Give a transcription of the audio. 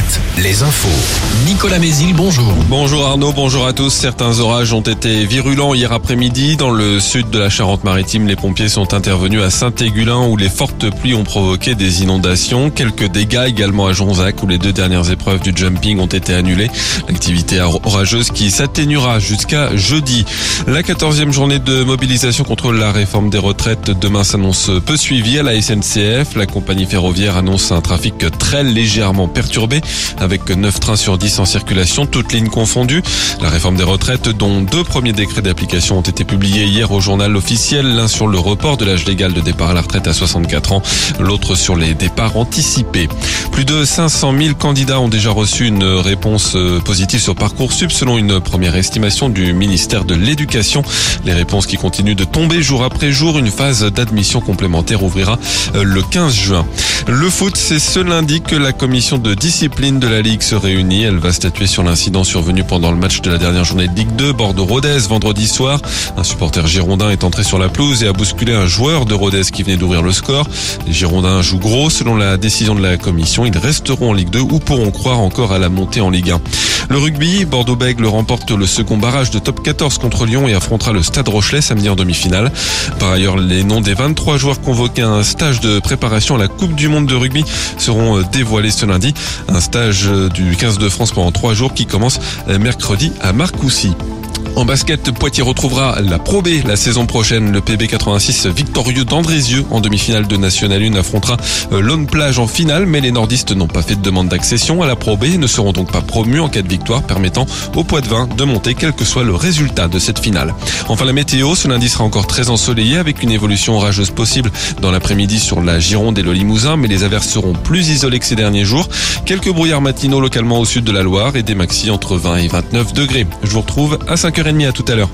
7, les infos. Nicolas Mézil, bonjour. Bonjour Arnaud, bonjour à tous. Certains orages ont été virulents hier après-midi. Dans le sud de la Charente-Maritime, les pompiers sont intervenus à Saint-Égulin où les fortes pluies ont provoqué des inondations. Quelques dégâts également à Jonzac où les deux dernières épreuves du jumping ont été annulées. L'activité orageuse qui s'atténuera jusqu'à jeudi. La quatorzième journée de mobilisation contre la réforme des retraites demain s'annonce peu suivie à la SNCF. La compagnie ferroviaire annonce un trafic très légèrement perturbé avec 9 trains sur 10 en circulation, toutes lignes confondues. La réforme des retraites dont deux premiers décrets d'application ont été publiés hier au journal officiel, l'un sur le report de l'âge légal de départ à la retraite à 64 ans, l'autre sur les départs anticipés. Plus de 500 000 candidats ont déjà reçu une réponse euh, positive sur Parcoursup selon une première estimation du ministère de l'Éducation. Les réponses qui continuent de tomber jour après jour, une phase d'admission complémentaire ouvrira euh, le 15 juin. Le foot, c'est ce lundi que la commission de discipline de la Ligue se réunit. Elle va statuer sur l'incident survenu pendant le match de la dernière journée de Ligue 2, Bordeaux-Rodez, vendredi soir. Un supporter girondin est entré sur la pelouse et a bousculé un joueur de Rodez qui venait d'ouvrir le score. Les Girondins jouent gros selon la décision de la commission. Ils resteront en Ligue 2 ou pourront croire encore à la montée en Ligue 1. Le rugby, Bordeaux-Bègles remporte le second barrage de top 14 contre Lyon et affrontera le Stade Rochelet samedi en demi-finale. Par ailleurs, les noms des 23 joueurs convoqués à un stage de préparation à la Coupe du Monde de rugby seront euh, dévoilés ce lundi. Un stage euh, du 15 de France pendant trois jours qui commence euh, mercredi à Marcoussis. En basket, Poitiers retrouvera la Pro B la saison prochaine. Le PB 86 victorieux d'Andrézieux en demi-finale de National 1 affrontera euh, Lone Plage en finale, mais les nordistes n'ont pas fait de demande d'accession à la Pro B et ne seront donc pas promus en cas de victoire, permettant au Poids de monter quel que soit le résultat de cette finale. Enfin, la météo, ce lundi sera encore très ensoleillé avec une évolution orageuse possible dans l'après-midi sur la Gironde et le Limousin, mais les averses seront plus isolées que ces derniers jours. Quelques brouillards matinaux localement au sud de la Loire et des maxis entre 20 et 29 degrés. Je vous retrouve à 5h30 à tout à l'heure.